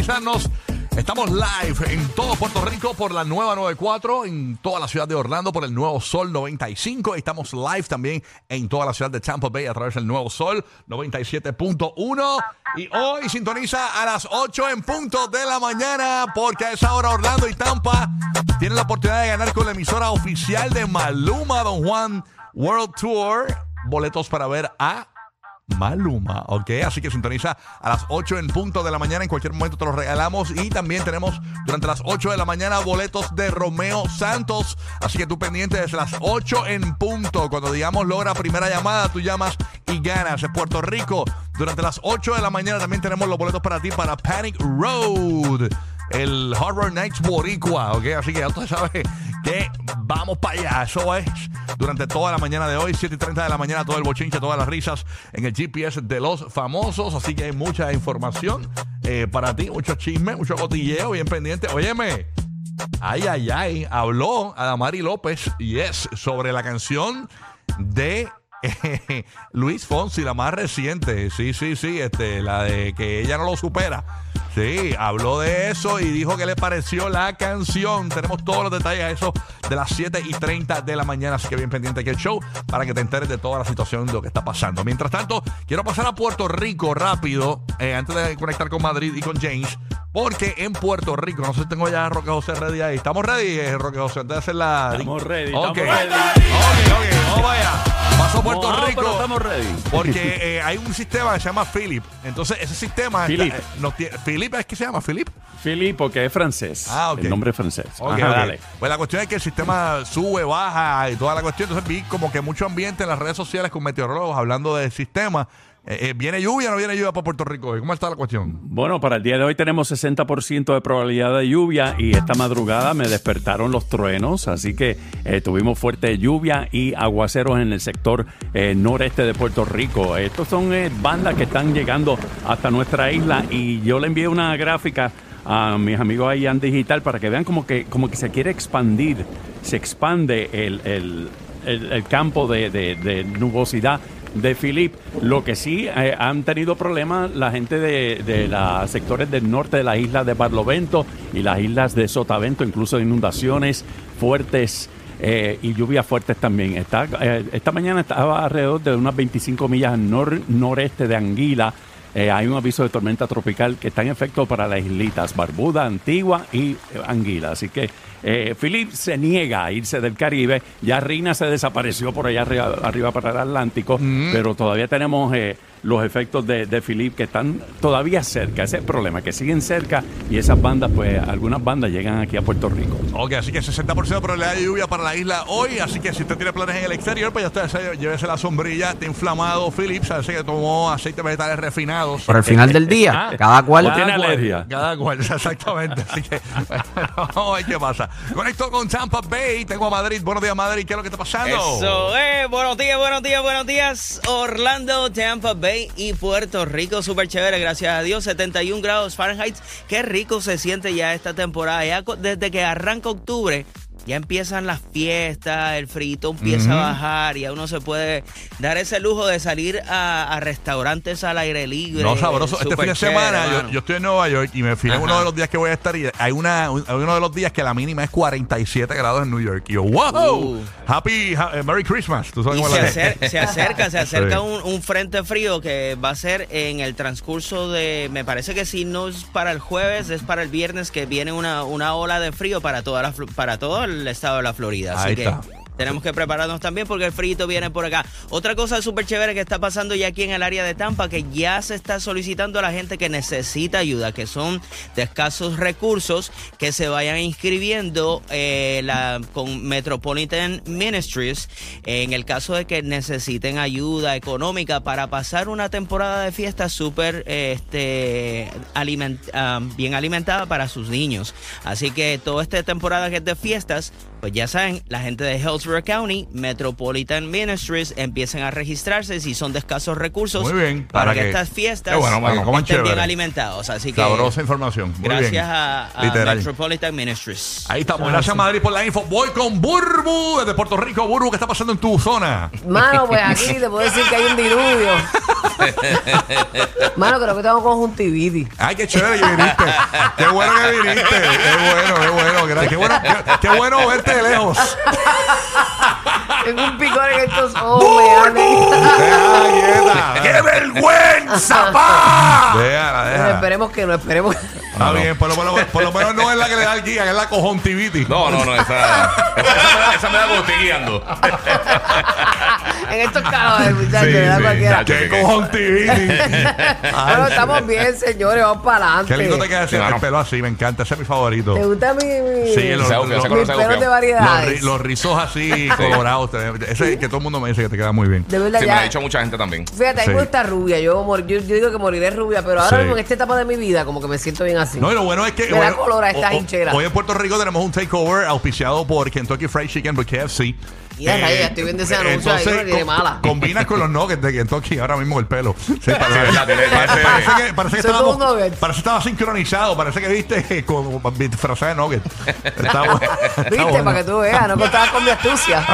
sintonizarnos. Estamos live en todo Puerto Rico por la nueva 94, en toda la ciudad de Orlando por el nuevo Sol 95. Estamos live también en toda la ciudad de Tampa Bay a través del nuevo Sol 97.1. Y hoy sintoniza a las 8 en punto de la mañana porque a esa hora Orlando y Tampa tienen la oportunidad de ganar con la emisora oficial de Maluma, Don Juan World Tour. Boletos para ver a Maluma, ¿ok? Así que sintoniza a las 8 en punto de la mañana. En cualquier momento te los regalamos. Y también tenemos durante las 8 de la mañana boletos de Romeo Santos. Así que tú pendiente desde las 8 en punto. Cuando digamos logra primera llamada, tú llamas y ganas. En Puerto Rico, durante las 8 de la mañana también tenemos los boletos para ti para Panic Road el Horror Nights Boricua, ¿ok? Así que ya tú sabes vamos para allá. Eso es durante toda la mañana de hoy, 7 y 30 de la mañana, todo el bochinche, todas las risas en el GPS de los famosos. Así que hay mucha información eh, para ti, mucho chisme, mucho cotilleo, bien pendiente. Óyeme. Ay, ay, ay. Habló Adamari López, yes, sobre la canción de Luis Fonsi, la más reciente. Sí, sí, sí, este, la de que ella no lo supera. Sí, habló de eso y dijo que le pareció la canción. Tenemos todos los detalles a eso de las 7 y 30 de la mañana. Así que bien pendiente aquí el show para que te enteres de toda la situación de lo que está pasando. Mientras tanto, quiero pasar a Puerto Rico rápido, eh, antes de conectar con Madrid y con James. Porque en Puerto Rico, no sé si tengo ya a Roque José ready ahí. ¿Estamos ready, eh, Roque José? Antes de hacer la. Estamos ready, Ok. estamos ready. Ok, ok, vamos allá. Paso a Puerto No, Rico. pero estamos ready. Porque eh, hay un sistema que se llama Philip. Entonces, ese sistema. está- Philip. eh, nos Philip es que se llama Philip. Philip, porque es francés. Ah, ok. El nombre es francés. Ok, Ajá, ok. dale. Pues la cuestión es que el sistema sube, baja y toda la cuestión. Entonces vi como que mucho ambiente en las redes sociales con meteorólogos hablando del sistema. Eh, eh, ¿Viene lluvia o no viene lluvia para Puerto Rico? ¿Cómo está la cuestión? Bueno, para el día de hoy tenemos 60% de probabilidad de lluvia y esta madrugada me despertaron los truenos, así que eh, tuvimos fuerte lluvia y aguaceros en el sector noreste de Puerto Rico. Estos son bandas que están llegando hasta nuestra isla y yo le envié una gráfica a mis amigos ahí en digital para que vean como que, como que se quiere expandir, se expande el, el- el- campo de- de nubosidad de Philip. Lo que sí eh, han tenido problemas la gente de, de los sectores del norte de las islas de Barlovento y las islas de Sotavento, incluso inundaciones fuertes. eh, y lluvias fuertes también. Está, eh, esta mañana estaba alrededor de unas 25 millas al nor- noreste de Anguila. Hay un aviso de tormenta tropical que está en efecto para las islitas Barbuda, Antigua y Anguila. Así que eh, Philip se niega a irse del Caribe. Ya Rina se desapareció por allá arriba, arriba para el Atlántico, pero todavía tenemos eh, los efectos de, de Philip que están todavía cerca. Ese es el problema, que siguen cerca y esas bandas, pues algunas bandas llegan aquí a Puerto Rico. Ok, así que 60% de probabilidad de lluvia para la isla hoy. Así que si usted tiene planes en el exterior, pues ya usted llévese la sombrilla. Está inflamado Philip, sabe que tomó aceites vegetales refinados. Por el final del día, cada cual. ¿O tiene Cada cual, alergia? Cada cual, exactamente. Así que vamos a ver qué pasa. Conecto con Tampa Bay. Tengo a Madrid. Buenos días, Madrid. ¿Qué es lo que está pasando? Eso es, buenos días, buenos días, buenos días. Orlando, Tampa Bay y Puerto Rico, súper chévere, gracias a Dios. 71 grados Fahrenheit. Qué rico se siente ya esta temporada. Desde que arranca octubre, ya empiezan las fiestas, el frito empieza a bajar y a uno se puede dar ese lujo de salir a, a restaurantes al aire libre. No, sabroso. Este fin de semana yo, estoy en Nueva York y me fijé uno de los días que voy a estar y hay, una, un- hay uno de los días que la mínima es 47 grados en New York. Y yo, wow, Uh. happy, ha- eh, Merry Christmas. ¿Tú sabes Y cómo se, acer- acerca, se acerca Sí. un, un frente frío que va a ser en el transcurso de, me parece que si no es para el jueves, es para el viernes que viene una, una ola de frío para toda la, Fl- para todo el estado de la Florida. Así Ahí que está. Tenemos que prepararnos también porque el frío viene por acá. Otra cosa súper chévere que está pasando ya aquí en el área de Tampa, que ya se está solicitando a la gente que necesita ayuda, que son de escasos recursos, que se vayan inscribiendo eh, con Metropolitan Ministries en el caso de que necesiten ayuda económica para pasar una temporada de fiesta súper este, ah, bien alimentada para sus niños. Así que toda esta temporada que es de fiestas, pues ya saben, la gente de County, Metropolitan Ministries, empiecen a registrarse si son de escasos recursos Muy bien, para, para que, que- estas fiestas bueno, bueno, estén bien alimentados. Así que Sabrosa información. Muy gracias bien. a. Metropolitan Ministries. Ahí estamos. Gracias, Madrid, por la info. Voy con Burbu desde Puerto Rico. Burbu, ¿qué está pasando en tu zona? Mano, pues aquí te puedo decir que hay un diluvio. Mano, creo que tengo conjuntivitis. Ay, qué chévere que viniste. Qué bueno que viniste. Qué bueno, qué bueno. Qué, qué bueno, qué, qué bueno verte de lejos. Tengo un picor en estos ojos. Vergüenza, pa! Déjala, déjala. esperemos que no, esperemos. Está bien, por lo, por, lo, por lo menos no es la que le da el guía, es la conjuntivitis. No, no, no, esa, esa, esa me da, esa me da como estoy guiando. en estos calores, muchachos, Sí, sí, cualquiera. Qué conjuntivitis. Bueno, estamos bien, señores, vamos para adelante. Qué lindo te queda ese Sí, mano. el pelo así, me encanta, ese es mi favorito. ¿Te gusta mi, mi, Sí, los, Se agufió, los- se mis conoce pelos de agufiado. los, variedades? ri- los rizos así colorados. te- Ese es el que todo el mundo me dice que te queda muy bien. de verdad, Sí, me lo ya. ha dicho mucha gente también. Fíjate, a mí Sí. me gusta rubia. Yo, mor- yo, yo digo que moriré rubia, pero ahora Sí. mismo en esta etapa de mi vida, como que me siento bien así. No, y lo bueno es que. Me da bueno, color a esta hinchera. Hoy en Puerto Rico tenemos un takeover auspiciado por Kentucky Fried Chicken por KFC. Rayos, ya estoy viendo ese anuncio ahí, no tiene mala. Combinas con los nuggets de Kentucky ahora mismo el pelo. Sí, para- Sí, verdad, tiene- parece, que, parece que Son estábamos- parece que estaba sincronizado. Parece que viste con disfrazada de nuggets. Está bu- está Viste, bueno. para que tú veas, no contabas con mi astucia.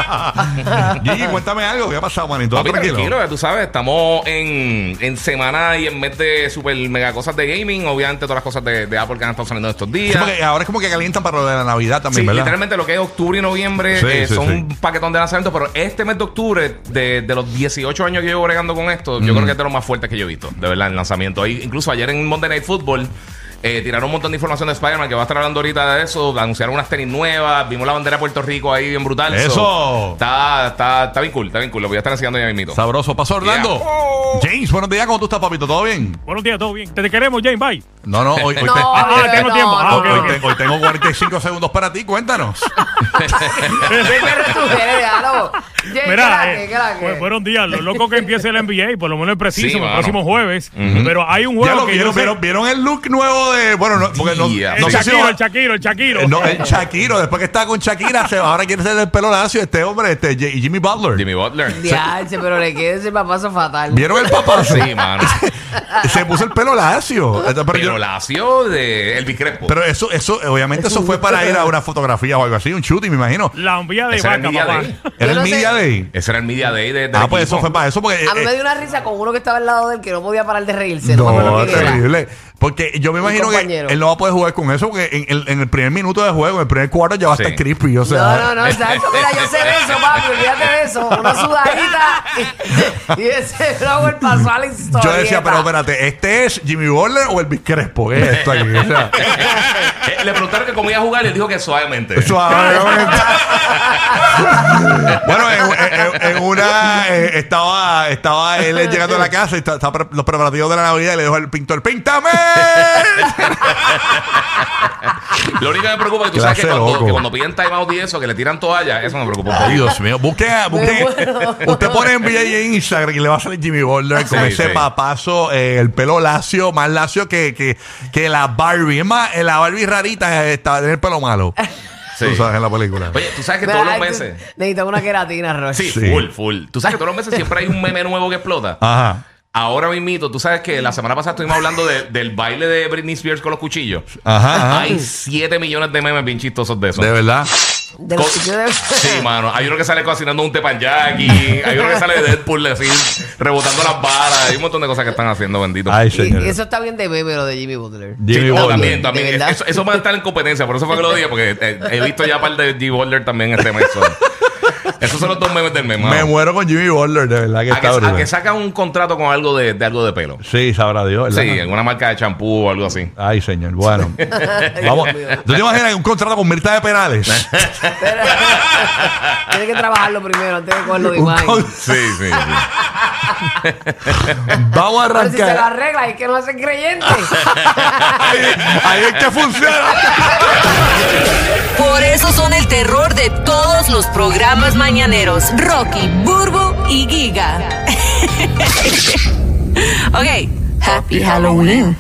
Gigi, cuéntame algo. ¿Qué ha pasado, manito? Papi, tranquilo? tranquilo, ya tú sabes, estamos en, en semana y en mes de super mega cosas de gaming. Obviamente, todas las cosas de, de Apple que han estado saliendo estos días. Sí, ahora es como que calientan para lo de la Navidad también, Sí, ¿verdad? literalmente lo que es octubre y noviembre Sí, eh, sí, son sí. un paquetón de lanzamientos, pero este mes de octubre, de, de los 18 años que llevo bregando con esto, yo creo que es de los más fuertes que yo he visto, de verdad, en lanzamiento. Ahí, incluso ayer en Monday Night Football eh, tiraron un montón de información de Spider-Man que va a estar hablando ahorita de eso, anunciaron unas tenis nuevas, vimos la bandera de Puerto Rico ahí bien brutal. ¡Eso! So, está, está, está bien cool, está bien cool, lo voy a estar enseñando ya mismito. Sabroso. Pasó Orlando. James, buenos días. ¿Cómo tú estás, papito? ¿Todo bien? Buenos días, todo bien. Te queremos, James. Bye. No, no. Hoy, hoy No, te- Ah, tengo no, tiempo. Ah, hoy ok. te- hoy tengo 45 segundos para ti. Cuéntanos. Siempre retujere, déjalo. Jay, ¿qué Mira, eh, pues, buenos días. Lo loco que empiece el NBA, por lo menos el preciso, Sí, el mano. próximo jueves. Pero hay un juego que vieron, yo sé- vieron, vieron el look nuevo de. Bueno, no, porque no, Yeah. El no sé si Shakiro, el Shakiro, el Shakiro. Eh, No, el Shakiro, después que estaba con Shakira, se, ahora quiere ser el pelo lacio este hombre, este Jimmy Butler. Jimmy Butler. Diache, pero le queda ese papazo fatal. ¿Vieron el papá? Sí, mano. Se puso el pelo lacio. Pero, yo- Lacio de Elvis Crespo. pero eso, eso, obviamente, eso fue para ir a una fotografía o algo así, un shooting, me imagino. La envía de Ese era el vaca, Media papá. Day. Era el no sé- Media Day. Ese era el Media Day de, del Ah, pues equipo. eso fue para eso, porque. A mí eh, me dio una risa con uno que estaba al lado de él que no podía parar de reírse. No, me acuerdo No, quién era. terrible. Porque yo me imagino que compañero. él no va a poder jugar con eso porque en, el- en el primer minuto de juego, en el primer cuarto ya va a Sí. estar creepy. O sea, No, no, no, exacto. Mira, yo sé de eso, papi. Olvídate de eso. Una sudadita y, y ese flower pasó a la historia. Yo decía, pero espérate, ¿este es Jimmy Butler o Elvis Crespo? ¿Qué es esto aquí? O sea, Eh, Le preguntaron que cómo iba a jugar y él dijo que suavemente. suavemente. bueno, en, en- en una eh, estaba, estaba él llegando a la casa y está- pre- los preparativos de la Navidad y le dijo al pintor, ¡píntame! Lo único que me preocupa es que tú sabes que Clase cuando, loco. que cuando piden timeout y eso, que le tiran toalla, eso me preocupa un Ay. Dios mío, busque, busque muero. usted pone en VJ en Instagram y le va a salir Jimmy Butler con Sí, ese sí. papazo, eh, el pelo lacio, más lacio que, que, que la Barbie. Es más, eh, la Barbie rarita eh, está en el pelo malo. Sí. Tú sabes en la película. Oye, tú sabes que todos los ay, tú- meses. Necesitamos una queratina, Roche. Sí, Sí. full, full. Tú sabes que todos los meses siempre hay un meme nuevo que explota. Ajá. Ahora mismito, tú sabes que la semana pasada estuvimos hablando de- del baile de Britney Spears con los cuchillos. Ajá, ajá. Hay 7 millones de memes bien chistosos de eso. De verdad. De Co- de- Sí, mano. Hay uno que sale cocinando un teppanyaki. Hay uno que sale de Deadpool así, rebotando las balas. Hay un montón de cosas que están haciendo, bendito. Ay, Y, señor. y eso está bien de meme, lo de Jimmy Butler. Sí, Jimmy no, Butler. también, también. De verdad. Eso, eso va a estar en competencia, por eso fue que lo dije, porque eh, he visto ya par de G. Boulder también este mes. so. Esos son los dos memes del mes, mano. Me muero con Jimmy Butler, de verdad que a, está que, a que sacan un contrato con algo de, de algo de pelo. Sí, sabrá Dios, ¿verdad? Sí, alguna marca de champú o algo así. Ay, señor. Bueno. Vamos. ¿Tú te imaginas un contrato con Mirta de Penales? Pero- Tiene que trabajarlo primero antes de cogerlo de imagen. con- Sí, sí, sí. Vamos a Pero si se lo arrancar. arregla, es que no hacen creyentes. ahí, ahí es que funciona. Por eso son el terror de todos los programas mañaneros. Rocky, Burbo y Giga. ok, Happy Halloween.